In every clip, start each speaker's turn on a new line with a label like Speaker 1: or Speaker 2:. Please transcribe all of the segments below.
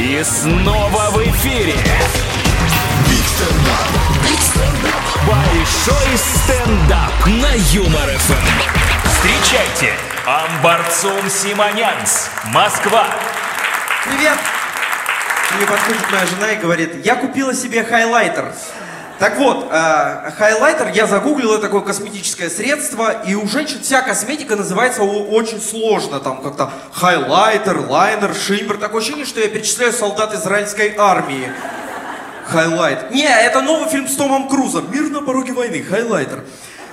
Speaker 1: И снова в эфире. Большой стендап на Юмор ФМ. Встречайте, Амбарцум Симонянс, Москва.
Speaker 2: Привет! Мне подходит моя жена и говорит, я купила себе хайлайтер. Так вот, э, хайлайтер, я загуглил, это такое косметическое средство, и у женщин вся косметика называется очень сложно, там как-то хайлайтер, лайнер, шиммер, такое ощущение, что я перечисляю солдат израильской армии. Хайлайт. Не, это новый фильм с Томом Крузом. Мир на пороге войны. Хайлайтер.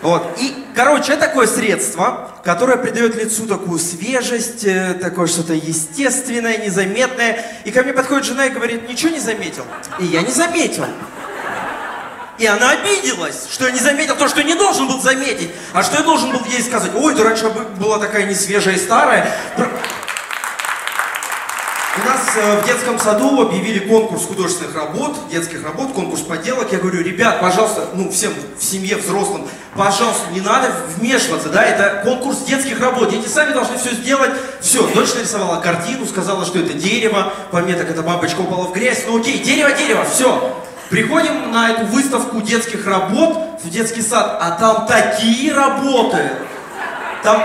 Speaker 2: Вот. И, короче, это такое средство, которое придает лицу такую свежесть, э, такое что-то естественное, незаметное. И ко мне подходит жена и говорит, ничего не заметил. И я не заметил. И она обиделась, что я не заметил то, что не должен был заметить. А что я должен был ей сказать? Ой, ты раньше бы- была такая несвежая и старая. У нас э, в детском саду объявили конкурс художественных работ, детских работ, конкурс поделок. Я говорю, ребят, пожалуйста, ну всем в семье, взрослым, пожалуйста, не надо вмешиваться, да, это конкурс детских работ. Дети сами должны все сделать. Все, дочь нарисовала картину, сказала, что это дерево, по мне так эта бабочка упала в грязь. Ну окей, дерево, дерево, все. Приходим на эту выставку детских работ в детский сад, а там такие работы. Там,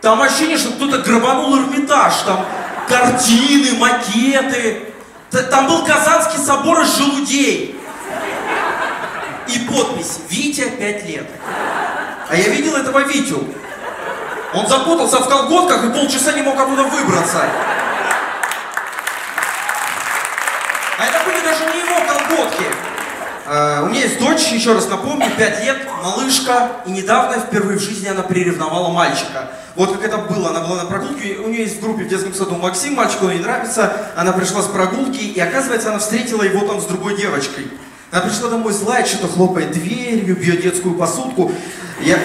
Speaker 2: там ощущение, что кто-то грабанул Эрмитаж, там картины, макеты. Там был Казанский собор из желудей. И подпись «Витя, 5 лет». А я видел этого Витю. Он запутался в колготках и полчаса не мог оттуда выбраться. Были даже не его колготки. А, у меня есть дочь, еще раз напомню, 5 лет, малышка, и недавно впервые в жизни она приревновала мальчика. Вот как это было, она была на прогулке, у нее есть в группе в детском саду Максим, мальчику ей нравится, она пришла с прогулки, и оказывается, она встретила его там с другой девочкой. Она пришла домой злая, что-то хлопает дверью, бьет детскую посудку. Я,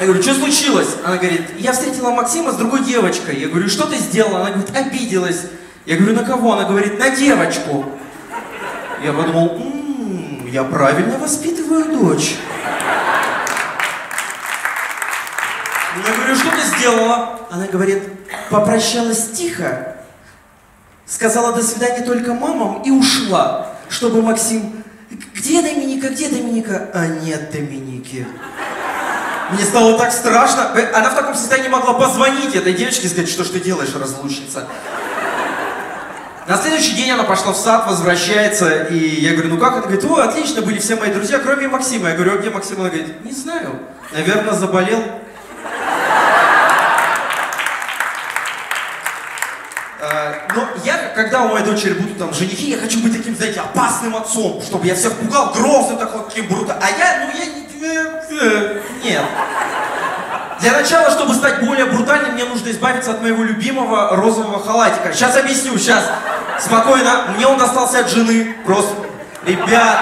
Speaker 2: я говорю, что случилось? Она говорит, я встретила Максима с другой девочкой. Я говорю, что ты сделала? Она говорит, обиделась. Я говорю, на кого? Она говорит, на девочку. Я подумал, «М, я правильно воспитываю дочь. Я говорю, что ты сделала? Она говорит, попрощалась тихо, сказала до свидания только мамам и ушла, чтобы Максим... Где Доминика, где Доминика? А нет Доминики. Мне стало так страшно. Э, Она в таком состоянии могла позвонить этой девочке и сказать, что ж ты делаешь, разлучница. На следующий день она пошла в сад, возвращается, и я говорю, ну как? Она говорит, о, отлично, были все мои друзья, кроме Максима. Я говорю, а где Максим? Она говорит, не знаю, наверное, заболел. А, Но я, когда у моей дочери будут там женихи, я хочу быть таким, знаете, опасным отцом, чтобы я всех пугал, грозным такой, таким брутальным. А я, ну я не... Нет. Для начала, чтобы стать более брутальным, мне нужно избавиться от моего любимого розового халатика. Сейчас объясню, сейчас. Спокойно. Мне он достался от жены. Просто, ребят.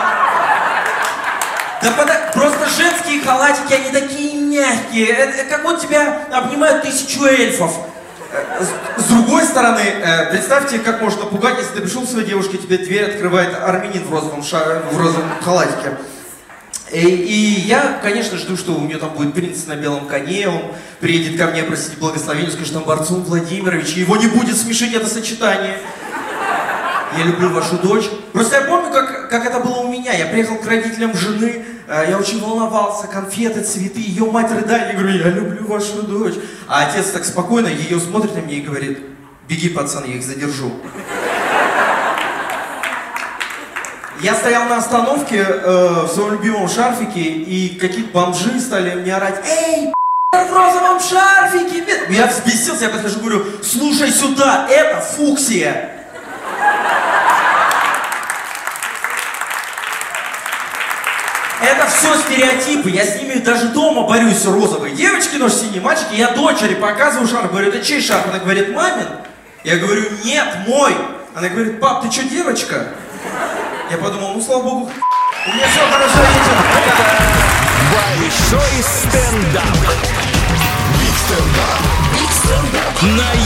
Speaker 2: Да пода- просто женские халатики, они такие мягкие. Это как вот тебя обнимают тысячу эльфов. Э, С, с другой стороны, э, представьте, как можно пугать, если ты пришел к своей девушке, тебе дверь открывает армянин в розовом, ша- в розовом халатике. И, и я, конечно, жду, что у нее там будет принц на белом коне, он приедет ко мне просить благословения, скажет, там, Борцун Владимирович, и его не будет смешить это сочетание. Я люблю вашу дочь. Просто я помню, как, как это было у меня. Я приехал к родителям жены, э, я очень волновался, конфеты, цветы, ее мать рыдает, я говорю, я люблю вашу дочь. А отец так спокойно ее смотрит на меня и говорит, беги, пацан, я их задержу. Я стоял на остановке э, в своем любимом шарфике, и какие-то бомжи стали мне орать, эй, в розовом шарфике. бе-». Я взбесился, я подхожу, говорю, слушай сюда, это фуксия. Это все стереотипы, я с ними даже дома борюсь, розовые. Девочки носят синие, мальчики, я дочери показываю шарф, говорю, это чей шарф? Она говорит, мамин. Я говорю, нет, мой. Она говорит, пап, ты что, девочка? Я подумал, ну слава богу, у меня все хорошо, вечер.
Speaker 1: Большой стендап. На Юмор ФМ.